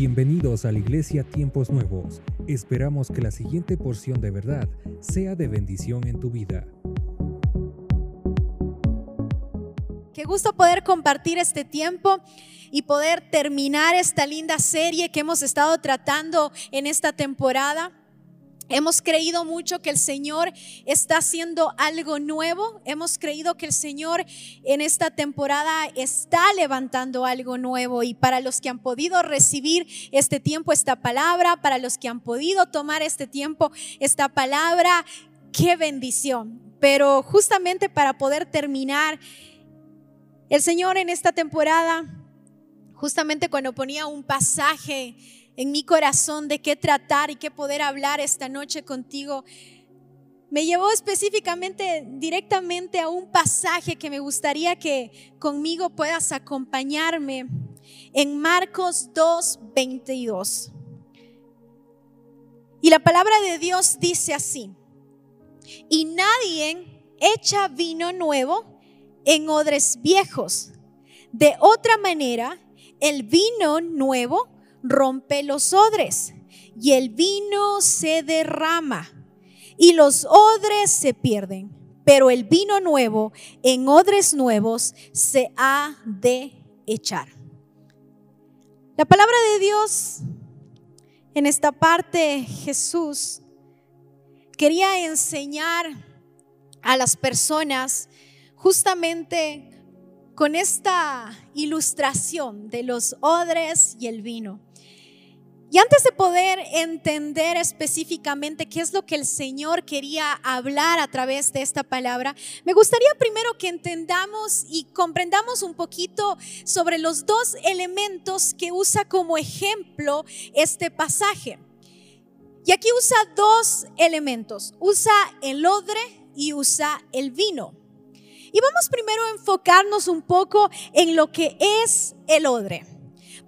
Bienvenidos a la Iglesia Tiempos Nuevos. Esperamos que la siguiente porción de verdad sea de bendición en tu vida. Qué gusto poder compartir este tiempo y poder terminar esta linda serie que hemos estado tratando en esta temporada. Hemos creído mucho que el Señor está haciendo algo nuevo. Hemos creído que el Señor en esta temporada está levantando algo nuevo. Y para los que han podido recibir este tiempo, esta palabra, para los que han podido tomar este tiempo, esta palabra, qué bendición. Pero justamente para poder terminar, el Señor en esta temporada, justamente cuando ponía un pasaje, en mi corazón de qué tratar y qué poder hablar esta noche contigo, me llevó específicamente directamente a un pasaje que me gustaría que conmigo puedas acompañarme en Marcos 2, 22. Y la palabra de Dios dice así, y nadie echa vino nuevo en odres viejos. De otra manera, el vino nuevo rompe los odres y el vino se derrama y los odres se pierden, pero el vino nuevo en odres nuevos se ha de echar. La palabra de Dios en esta parte Jesús quería enseñar a las personas justamente con esta ilustración de los odres y el vino. Y antes de poder entender específicamente qué es lo que el Señor quería hablar a través de esta palabra, me gustaría primero que entendamos y comprendamos un poquito sobre los dos elementos que usa como ejemplo este pasaje. Y aquí usa dos elementos, usa el odre y usa el vino. Y vamos primero a enfocarnos un poco en lo que es el odre.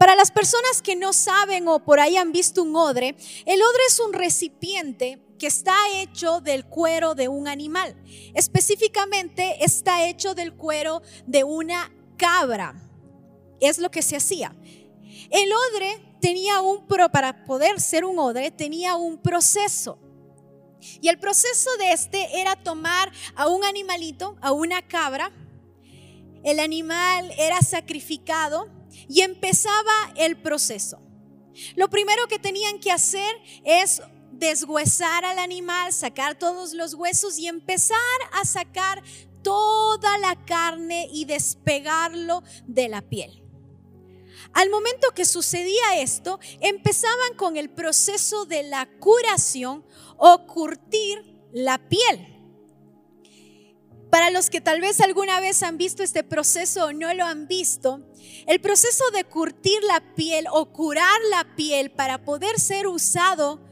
Para las personas que no saben o por ahí han visto un odre, el odre es un recipiente que está hecho del cuero de un animal. Específicamente está hecho del cuero de una cabra. Es lo que se hacía. El odre tenía un, para poder ser un odre, tenía un proceso. Y el proceso de este era tomar a un animalito, a una cabra. El animal era sacrificado y empezaba el proceso. Lo primero que tenían que hacer es deshuesar al animal, sacar todos los huesos y empezar a sacar toda la carne y despegarlo de la piel. Al momento que sucedía esto, empezaban con el proceso de la curación o curtir la piel. Para los que tal vez alguna vez han visto este proceso o no lo han visto, el proceso de curtir la piel o curar la piel para poder ser usado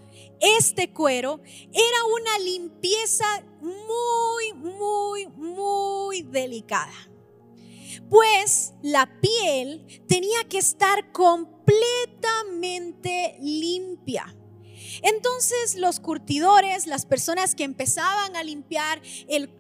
este cuero era una limpieza muy, muy, muy delicada. Pues la piel tenía que estar completamente limpia. Entonces los curtidores, las personas que empezaban a limpiar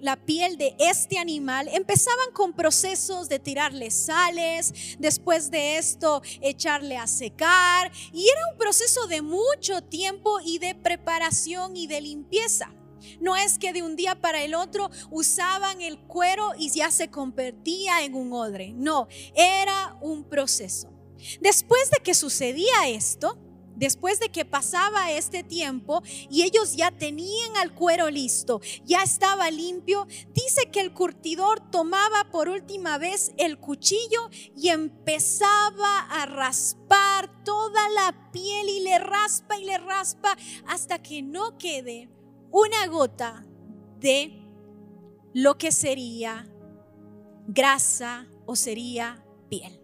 la piel de este animal, empezaban con procesos de tirarle sales, después de esto echarle a secar, y era un proceso de mucho tiempo y de preparación y de limpieza. No es que de un día para el otro usaban el cuero y ya se convertía en un odre. No, era un proceso. Después de que sucedía esto, después de que pasaba este tiempo y ellos ya tenían al cuero listo, ya estaba limpio, dice que el curtidor tomaba por última vez el cuchillo y empezaba a raspar toda la piel y le raspa y le raspa hasta que no quede una gota de lo que sería grasa o sería piel.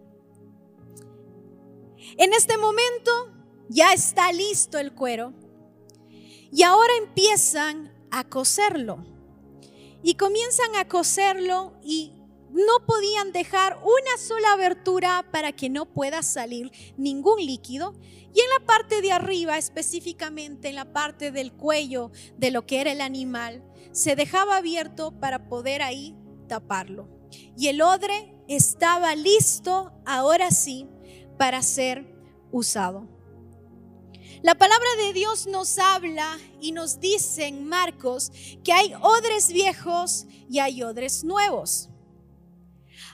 En este momento ya está listo el cuero y ahora empiezan a coserlo. Y comienzan a coserlo y no podían dejar una sola abertura para que no pueda salir ningún líquido. Y en la parte de arriba, específicamente en la parte del cuello de lo que era el animal, se dejaba abierto para poder ahí taparlo. Y el odre estaba listo, ahora sí, para ser usado. La palabra de Dios nos habla y nos dice Marcos que hay odres viejos y hay odres nuevos.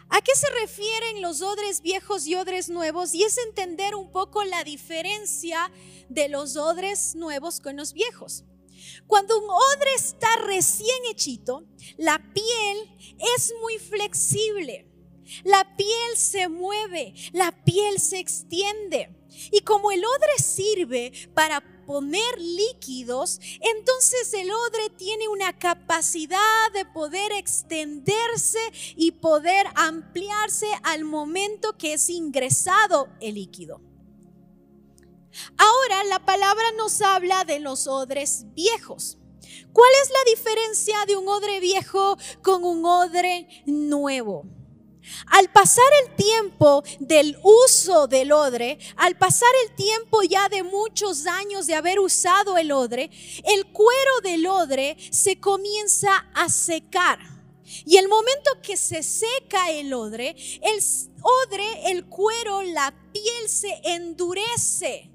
¿A qué se refieren los odres viejos y odres nuevos? Y es entender un poco la diferencia de los odres nuevos con los viejos. Cuando un odre está recién hechito, la piel es muy flexible. La piel se mueve, la piel se extiende. Y como el odre sirve para poner líquidos, entonces el odre tiene una capacidad de poder extenderse y poder ampliarse al momento que es ingresado el líquido. Ahora la palabra nos habla de los odres viejos. ¿Cuál es la diferencia de un odre viejo con un odre nuevo? Al pasar el tiempo del uso del odre, al pasar el tiempo ya de muchos años de haber usado el odre, el cuero del odre se comienza a secar. Y el momento que se seca el odre, el odre, el cuero, la piel se endurece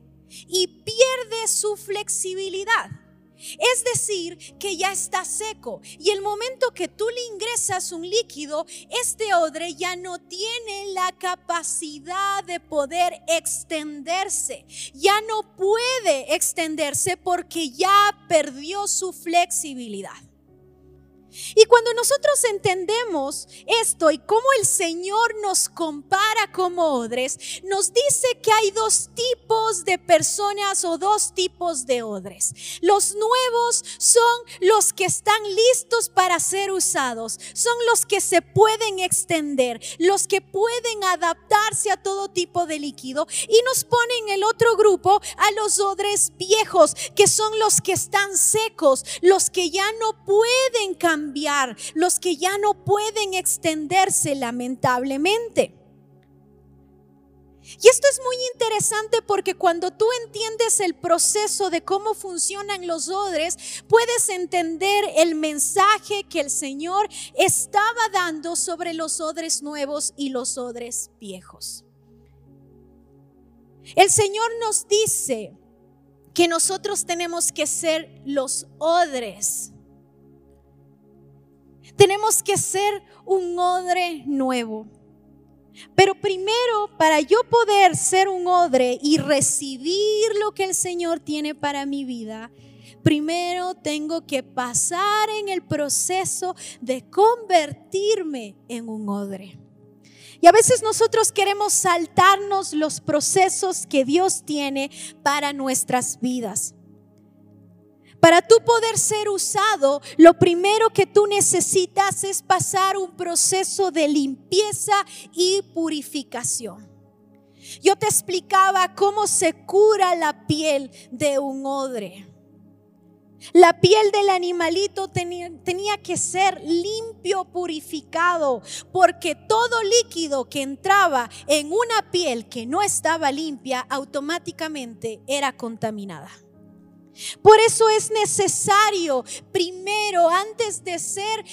y pierde su flexibilidad. Es decir, que ya está seco y el momento que tú le ingresas un líquido, este odre ya no tiene la capacidad de poder extenderse. Ya no puede extenderse porque ya perdió su flexibilidad. Y cuando nosotros entendemos esto y cómo el Señor nos compara como odres, nos dice que hay dos tipos de personas o dos tipos de odres. Los nuevos son los que están listos para ser usados, son los que se pueden extender, los que pueden adaptarse a todo tipo de líquido y nos ponen el otro grupo a los odres viejos, que son los que están secos, los que ya no pueden cambiar los que ya no pueden extenderse lamentablemente. Y esto es muy interesante porque cuando tú entiendes el proceso de cómo funcionan los odres, puedes entender el mensaje que el Señor estaba dando sobre los odres nuevos y los odres viejos. El Señor nos dice que nosotros tenemos que ser los odres tenemos que ser un odre nuevo. Pero primero, para yo poder ser un odre y recibir lo que el Señor tiene para mi vida, primero tengo que pasar en el proceso de convertirme en un odre. Y a veces nosotros queremos saltarnos los procesos que Dios tiene para nuestras vidas. Para tú poder ser usado, lo primero que tú necesitas es pasar un proceso de limpieza y purificación. Yo te explicaba cómo se cura la piel de un odre. La piel del animalito tenía, tenía, que ser limpio, purificado, porque todo líquido que entraba en una piel que no estaba limpia automáticamente era contaminada. Por eso es necesario, primero, antes de ser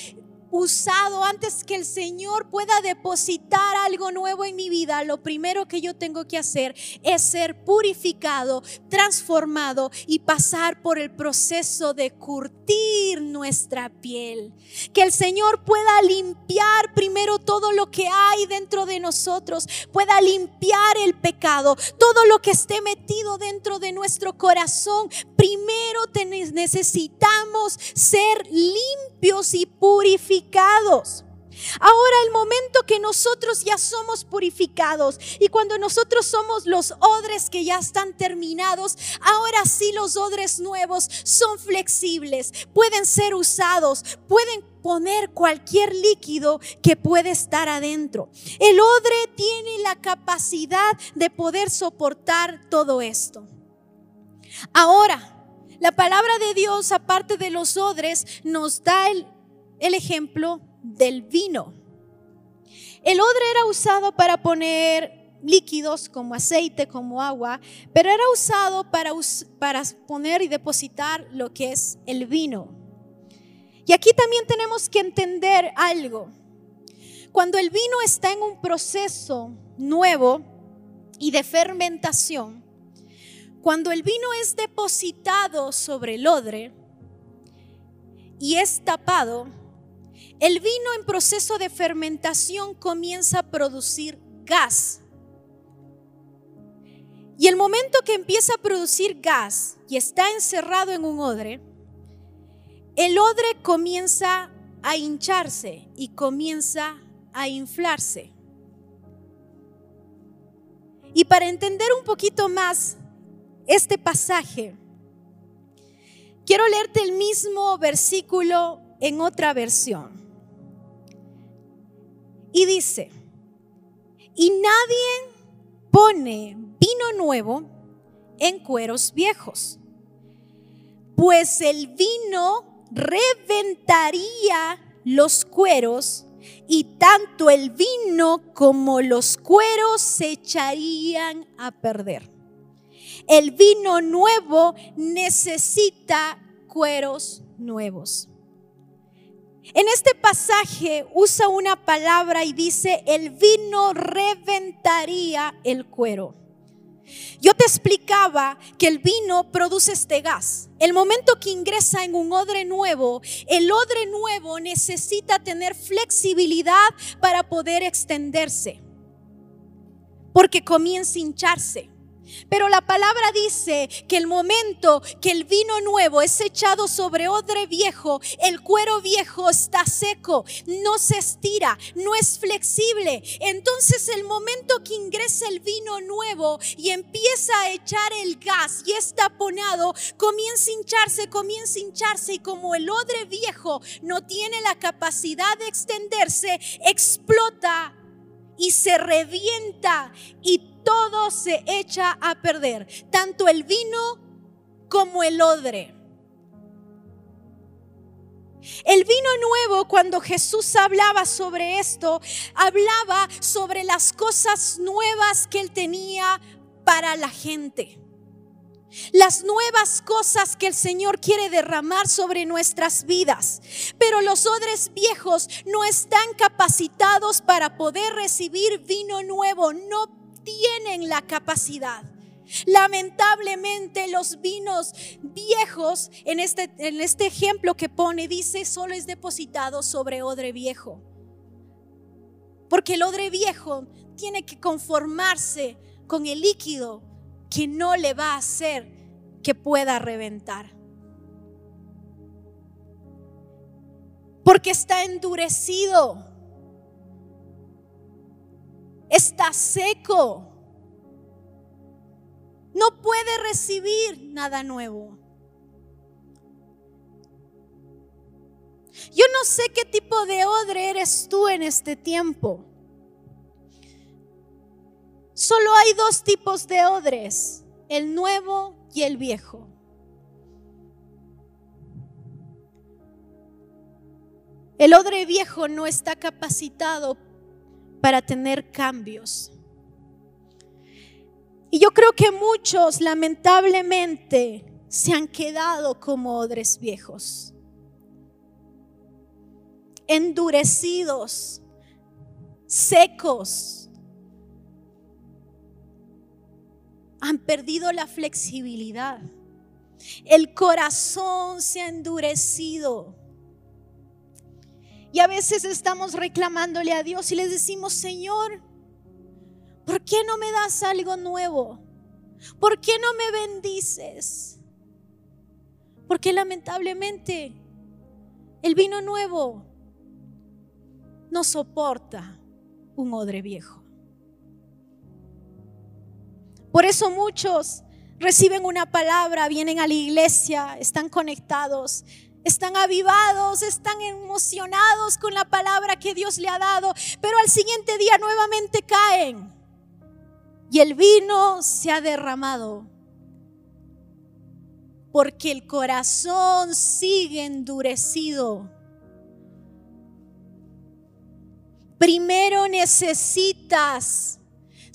usado, antes que el Señor pueda depositar algo nuevo en mi vida, lo primero que yo tengo que hacer es ser purificado, transformado y pasar por el proceso de curtir nuestra piel. Que el Señor pueda limpiar primero todo lo que hay dentro de nosotros, pueda limpiar el pecado, todo lo que esté metido dentro de nuestro corazón. Primero necesitamos ser limpios y purificados Ahora el momento que nosotros ya somos purificados y cuando nosotros somos los odres que ya están terminados, ahora sí los odres nuevos son flexibles, pueden ser usados, pueden poner cualquier líquido que puede estar adentro. El odre tiene la capacidad de poder soportar todo esto. Ahora, la palabra de Dios, aparte de los odres, nos da el el ejemplo del vino. El odre era usado para poner líquidos como aceite, como agua, pero era usado para, para poner y depositar lo que es el vino. Y aquí también tenemos que entender algo. Cuando el vino está en un proceso nuevo y de fermentación, Cuando el vino es depositado sobre el odre y es tapado, el vino en proceso de fermentación comienza a producir gas. Y el momento que empieza a producir gas y está encerrado en un odre, el odre comienza a hincharse y comienza a inflarse. Y para entender un poquito más este pasaje, quiero leerte el mismo versículo en otra versión. Y dice, y nadie pone vino nuevo en cueros viejos, pues el vino reventaría los cueros y tanto el vino como los cueros se echarían a perder. El vino nuevo necesita cueros nuevos. En este pasaje usa una palabra y dice, el vino reventaría el cuero. Yo te explicaba que el vino produce este gas. El momento que ingresa en un odre nuevo, el odre nuevo necesita tener flexibilidad para poder extenderse, porque comienza a hincharse. Pero la palabra dice que el momento que el vino nuevo es echado sobre odre viejo, el cuero viejo está seco, no se estira, no es flexible. Entonces el momento que ingresa el vino nuevo y empieza a echar el gas y es taponado, comienza a hincharse, comienza a hincharse y como el odre viejo no tiene la capacidad de extenderse, explota y se revienta y todo se echa a perder, tanto el vino como el odre. El vino nuevo, cuando Jesús hablaba sobre esto, hablaba sobre las cosas nuevas que él tenía para la gente. Las nuevas cosas que el Señor quiere derramar sobre nuestras vidas. Pero los odres viejos no están capacitados para poder recibir vino nuevo. No tienen la capacidad. Lamentablemente los vinos viejos, en este, en este ejemplo que pone, dice, solo es depositado sobre odre viejo. Porque el odre viejo tiene que conformarse con el líquido que no le va a hacer que pueda reventar. Porque está endurecido está seco. No puede recibir nada nuevo. Yo no sé qué tipo de odre eres tú en este tiempo. Solo hay dos tipos de odres, el nuevo y el viejo. El odre viejo no está capacitado para tener cambios. Y yo creo que muchos lamentablemente se han quedado como odres viejos, endurecidos, secos. Han perdido la flexibilidad. El corazón se ha endurecido. Y a veces estamos reclamándole a Dios y le decimos, Señor, ¿por qué no me das algo nuevo? ¿Por qué no me bendices? Porque lamentablemente el vino nuevo no soporta un odre viejo. Por eso muchos reciben una palabra, vienen a la iglesia, están conectados, están avivados, están emocionados con la palabra que Dios le ha dado, pero al siguiente día nuevamente caen y el vino se ha derramado porque el corazón sigue endurecido. Primero necesitas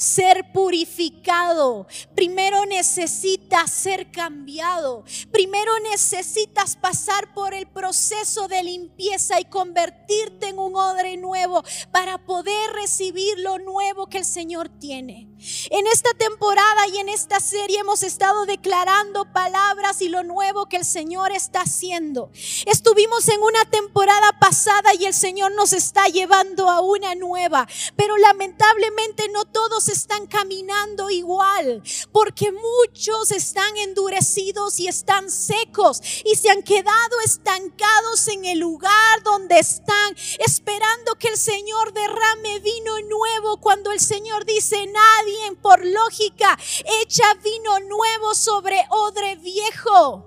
ser purificado. Primero necesitas ser cambiado. Primero necesitas pasar por el proceso de limpieza y convertirte en un odre nuevo para poder recibir lo nuevo que el Señor tiene. En esta temporada y en esta serie hemos estado declarando palabras y lo nuevo que el Señor está haciendo. Estuvimos en una temporada pasada y el Señor nos está llevando a una nueva, pero lamentablemente no todos están caminando igual, porque muchos están endurecidos y están secos y se han quedado estancados en el lugar donde están, esperando que el Señor derrame vino nuevo cuando el Señor dice nadie por lógica echa vino nuevo sobre odre viejo,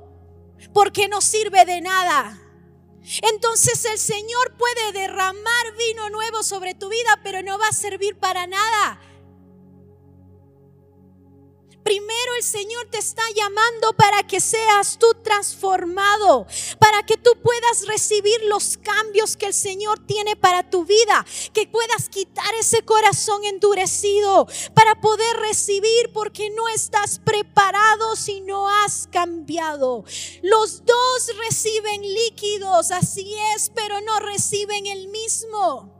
porque no sirve de nada. Entonces el Señor puede derramar vino nuevo sobre tu vida, pero no va a servir para nada. Primero el Señor te está llamando para que seas tú transformado, para que tú puedas recibir los cambios que el Señor tiene para tu vida, que puedas quitar ese corazón endurecido para poder recibir porque no estás preparado si no has cambiado. Los dos reciben líquidos, así es, pero no reciben el mismo.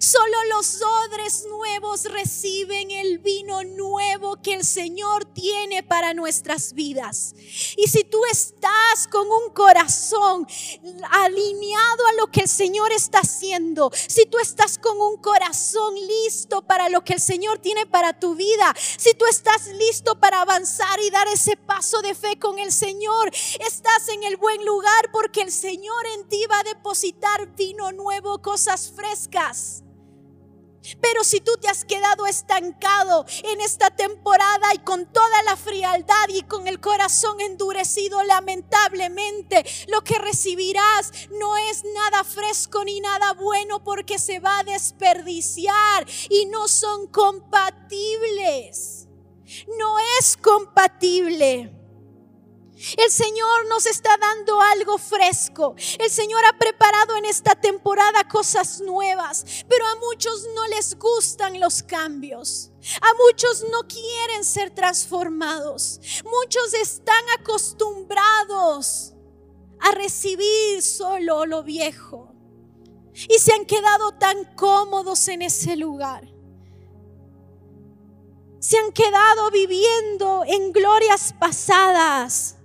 Solo los odres nuevos reciben el vino nuevo que el Señor tiene para nuestras vidas. Y si tú estás con un corazón alineado a lo que el Señor está haciendo, si tú estás con un corazón listo para lo que el Señor tiene para tu vida, si tú estás listo para avanzar y dar ese paso de fe con el Señor, estás en el buen lugar porque el Señor en ti va a depositar vino nuevo, cosas frescas. Pero si tú te has quedado estancado en esta temporada y con toda la frialdad y con el corazón endurecido, lamentablemente lo que recibirás no es nada fresco ni nada bueno porque se va a desperdiciar y no son compatibles. No es compatible. El Señor nos está dando algo fresco. El Señor ha preparado en esta temporada cosas nuevas, pero a muchos no les gustan los cambios. A muchos no quieren ser transformados. Muchos están acostumbrados a recibir solo lo viejo y se han quedado tan cómodos en ese lugar se han quedado viviendo en glorias pasadas.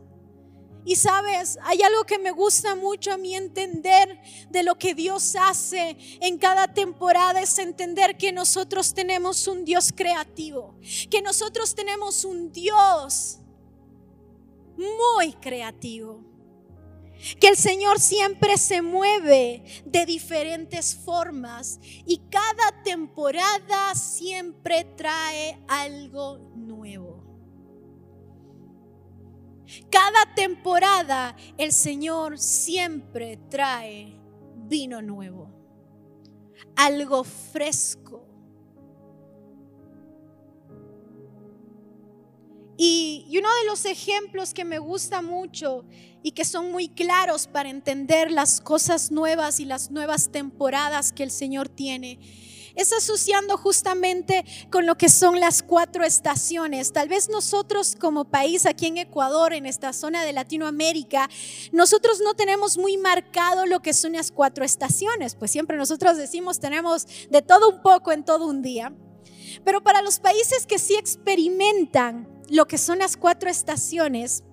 Y sabes, hay algo que me gusta mucho a mí entender de lo que Dios hace en cada temporada, es entender que nosotros tenemos un Dios creativo, que nosotros tenemos un Dios muy creativo, que el Señor siempre se mueve de diferentes formas y cada temporada siempre trae algo nuevo. Cada temporada el Señor siempre trae vino nuevo, algo fresco. Y, uno de los ejemplos que me gusta mucho y que son muy claros para entender las cosas nuevas y las nuevas temporadas que el Señor tiene es asociando justamente con lo que son las cuatro estaciones. Tal vez nosotros como país aquí en Ecuador, en esta zona de Latinoamérica, nosotros no tenemos muy marcado lo que son las cuatro estaciones, pues siempre nosotros decimos tenemos de todo un poco en todo un día. Pero para los países que sí experimentan lo que son las cuatro estaciones,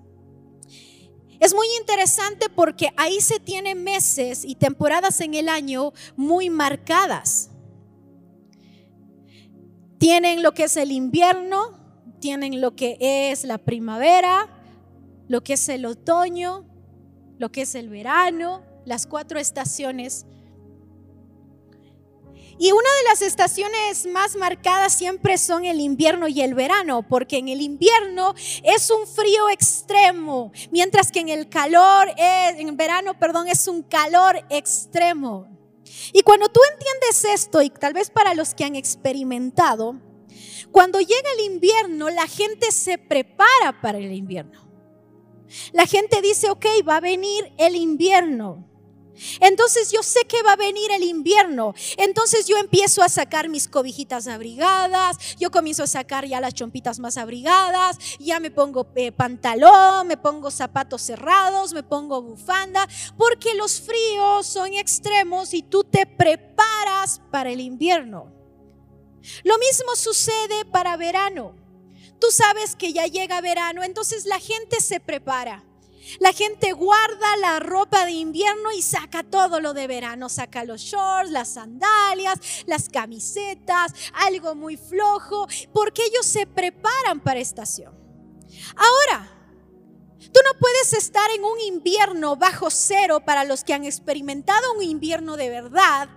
es muy interesante porque ahí se tienen meses y temporadas en el año muy marcadas. Tienen lo que es el invierno, tienen lo que es la primavera, lo que es el otoño, lo que es el verano, las cuatro estaciones. Y una de las estaciones más marcadas siempre son el invierno y el verano, porque en el invierno es un frío extremo, mientras que en el calor, en el verano, perdón, es un calor extremo. Y cuando tú entiendes esto, y tal vez para los que han experimentado, cuando llega el invierno, la gente se prepara para el invierno. La gente dice, ok, va a venir el invierno. Entonces yo sé que va a venir el invierno. Entonces yo empiezo a sacar mis cobijitas abrigadas, yo comienzo a sacar ya las chompitas más abrigadas, ya me pongo eh, pantalón, me pongo zapatos cerrados, me pongo bufanda, porque los fríos son extremos y tú te preparas para el invierno. Lo mismo sucede para verano. Tú sabes que ya llega verano, entonces la gente se prepara. La gente guarda la ropa de invierno y saca todo lo de verano. Saca los shorts, las sandalias, las camisetas, algo muy flojo, porque ellos se preparan para estación. Ahora, tú no puedes estar en un invierno bajo cero para los que han experimentado un invierno de verdad.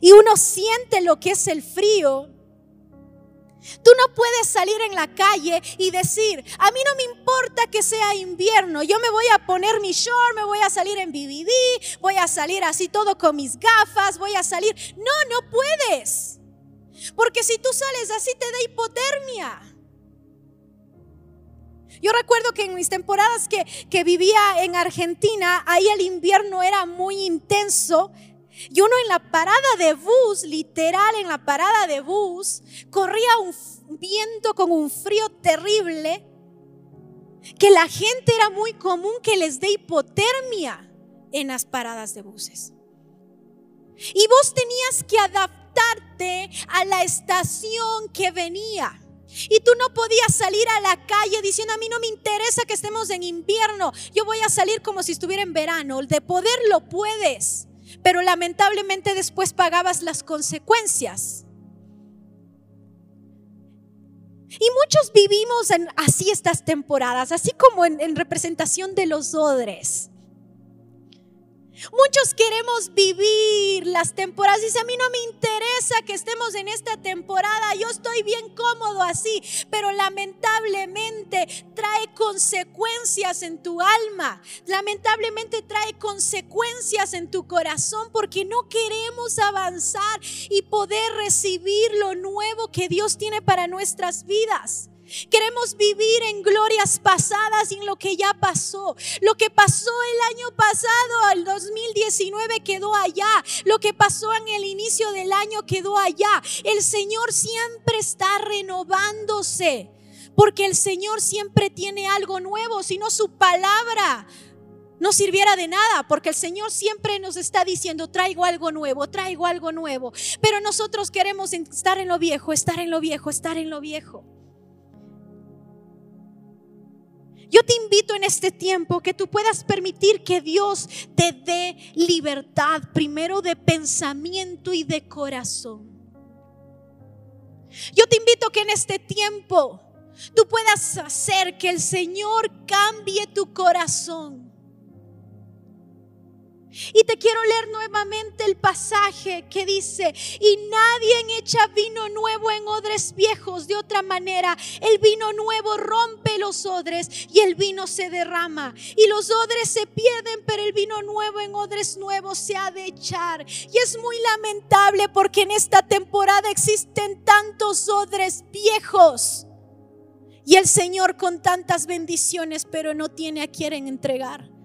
Y uno siente lo que es el frío Tú no puedes salir en la calle y decir, a mí no me importa que sea invierno, yo me voy a poner mi short, me voy a salir en BBD, voy a salir así todo con mis gafas, voy a salir. No, no puedes. Porque si tú sales así te da hipotermia. Yo recuerdo que en mis temporadas que, que vivía en Argentina, ahí el invierno era muy intenso y uno en la parada de bus, literal en la parada de bus, corría un viento con un frío terrible que la gente era muy común que les dé hipotermia en las paradas de buses. Y vos tenías que adaptarte a la estación que venía. Y tú no podías salir a la calle diciendo, a mí no me interesa que estemos en invierno, yo voy a salir como si estuviera en verano. De poder lo puedes pero lamentablemente después pagabas las consecuencias. Y muchos vivimos en, así estas temporadas, así como en, en representación de los odres. Muchos queremos vivir las temporadas. Dice, a mí no me interesa que estemos en esta temporada. Yo estoy bien cómodo así. Pero lamentablemente trae consecuencias en tu alma. Lamentablemente trae consecuencias en tu corazón porque no queremos avanzar y poder recibir lo nuevo que Dios tiene para nuestras vidas. Queremos vivir en glorias pasadas y en lo que ya pasó. Lo que pasó el año pasado, el 2019, quedó allá. Lo que pasó en el inicio del año quedó allá. El Señor siempre está renovándose. Porque el Señor siempre tiene algo nuevo, si no su palabra no sirviera de nada, porque el Señor siempre nos está diciendo, traigo algo nuevo, traigo algo nuevo. Pero nosotros queremos estar en lo viejo, estar en lo viejo, estar en lo viejo. Yo te invito en este tiempo que tú puedas permitir que Dios te dé libertad, primero de pensamiento y de corazón. Yo te invito que en este tiempo tú puedas hacer que el Señor cambie tu corazón y te quiero leer nuevamente el pasaje que dice, y nadie echa vino nuevo en odres viejos. De otra manera, el vino nuevo rompe los odres y el vino se derrama. Y los odres se pierden, pero el vino nuevo en odres nuevos se ha de echar. Y es muy lamentable porque en esta temporada existen tantos odres viejos. Y el Señor con tantas bendiciones, pero no tiene a quien entregar.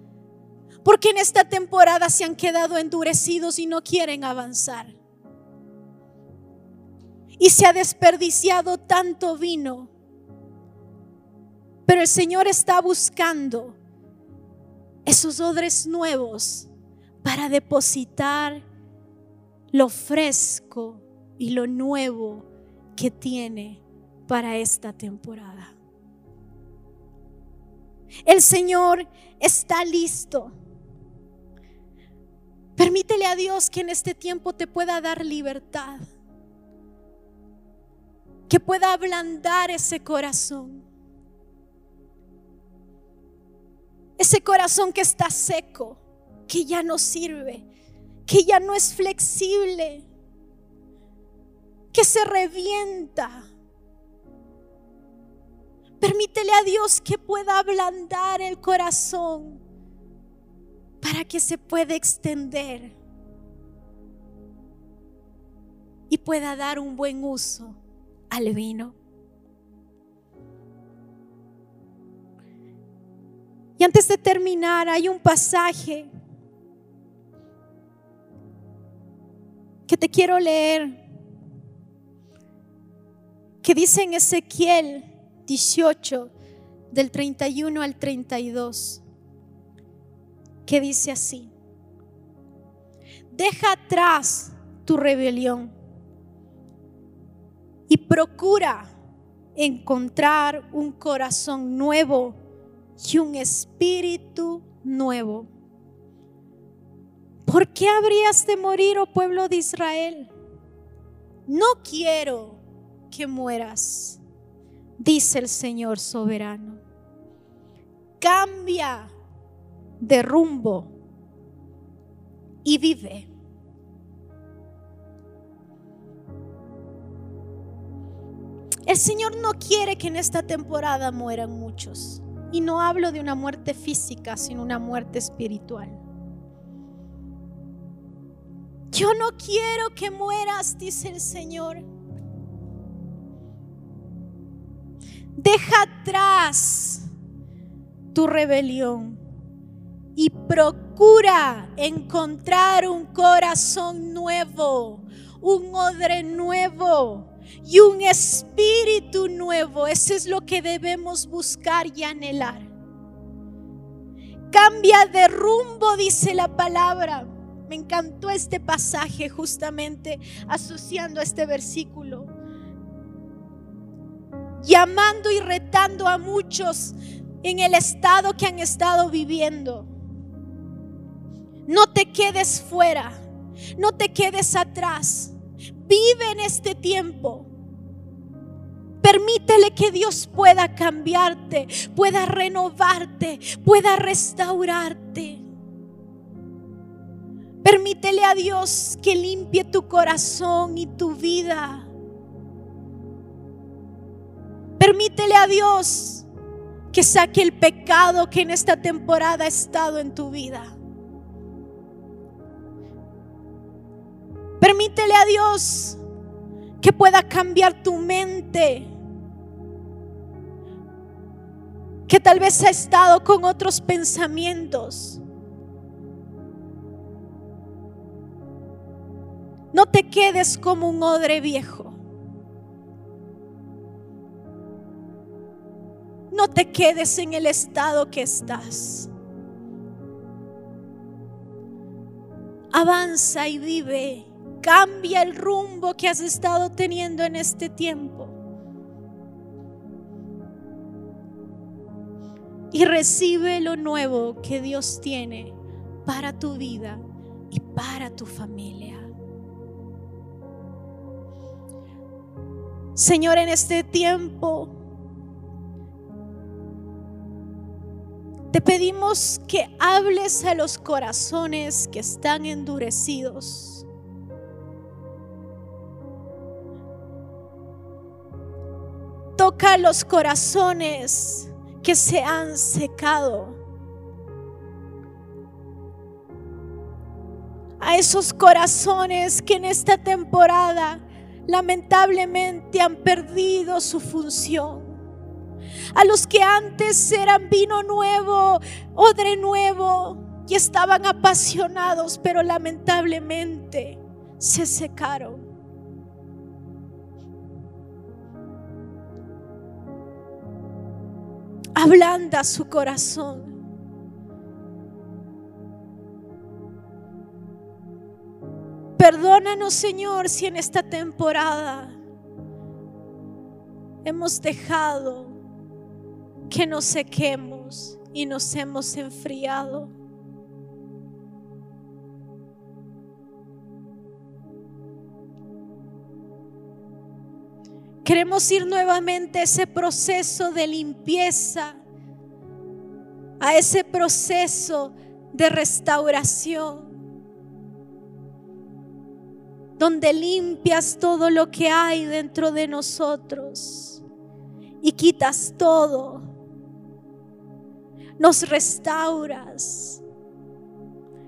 Porque en esta temporada se han quedado endurecidos y no quieren avanzar. Y se ha desperdiciado tanto vino. Pero el Señor está buscando esos odres nuevos para depositar lo fresco y lo nuevo que tiene para esta temporada. El Señor está listo Permítele a Dios que en este tiempo te pueda dar libertad. Que pueda ablandar ese corazón. Ese corazón que está seco, que ya no sirve, que ya no es flexible, que se revienta. Permítele a Dios que pueda ablandar el corazón para que se pueda extender y pueda dar un buen uso al vino. Y antes de terminar, hay un pasaje que te quiero leer, que dice en Ezequiel 18, del 31 al 32 que dice así, deja atrás tu rebelión y procura encontrar un corazón nuevo y un espíritu nuevo. ¿Por qué habrías de morir, oh pueblo de Israel? No quiero que mueras, dice el Señor soberano. Cambia de rumbo y vive. El Señor no quiere que en esta temporada mueran muchos. Y no hablo de una muerte física, sino una muerte espiritual. Yo no quiero que mueras, dice el Señor. Deja atrás tu rebelión y procura encontrar un corazón nuevo, un odre nuevo y un espíritu nuevo. Eso es lo que debemos buscar y anhelar. Cambia de rumbo, dice la palabra. Me encantó este pasaje justamente asociando este versículo. Llamando y retando a muchos en el estado que han estado viviendo. No te quedes fuera, no te quedes atrás. Vive en este tiempo. Permítele que Dios pueda cambiarte, pueda renovarte, pueda restaurarte. Permítele a Dios que limpie tu corazón y tu vida. Permítele a Dios que saque el pecado que en esta temporada ha estado en tu vida. Permítele a Dios que pueda cambiar tu mente. Que tal vez ha estado con otros pensamientos. No te quedes como un odre viejo. No te quedes en el estado que estás. Avanza y vive Cambia el rumbo que has estado teniendo en este tiempo. Y recibe lo nuevo que Dios tiene para tu vida y para tu familia. Señor, en este tiempo te pedimos que hables a los corazones que están endurecidos. Toca los corazones que se han secado. A esos corazones que en esta temporada lamentablemente han perdido su función. A los que antes eran vino nuevo, odre nuevo y estaban apasionados, pero lamentablemente se secaron. Ablanda su corazón. Perdónanos, Señor, si en esta temporada hemos dejado que nos sequemos y nos hemos enfriado. Queremos ir nuevamente a ese proceso de limpieza, a ese proceso de restauración, donde limpias todo lo que hay dentro de nosotros y quitas todo, nos restauras,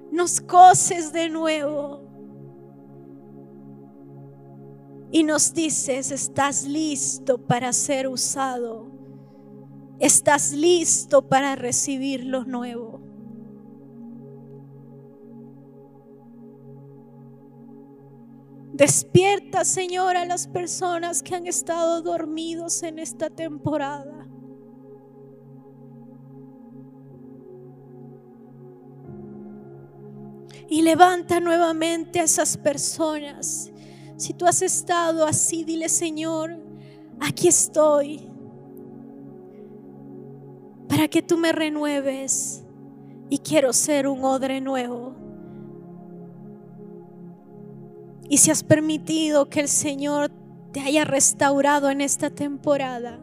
nos coces de nuevo y nos dices, estás listo para ser usado, estás listo para recibir lo nuevo. Despierta, Señor, a las personas que han estado dormidos en esta temporada. Y levanta nuevamente a esas personas Si tú has estado así, dile Señor, aquí estoy para que tú me renueves y quiero ser un odre nuevo. Y si has permitido que el Señor te haya restaurado en esta temporada,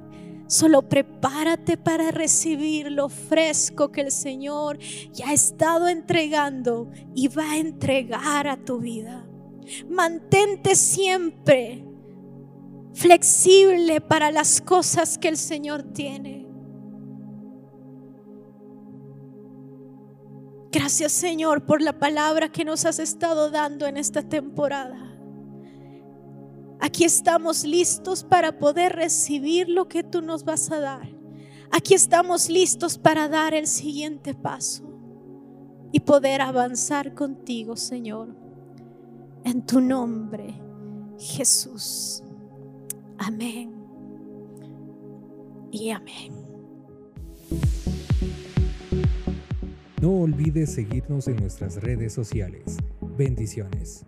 solo prepárate para recibir lo fresco que el Señor ya ha estado entregando y va a entregar a tu vida. Mantente siempre flexible para las cosas que el Señor tiene. Gracias Señor por la palabra que nos has estado dando en esta temporada. Aquí estamos listos para poder recibir lo que tú nos vas a dar. Aquí estamos listos para dar el siguiente paso y poder avanzar contigo, Señor. En tu nombre, Jesús. Amén. Y amén. No olvides seguirnos en nuestras redes sociales. Bendiciones.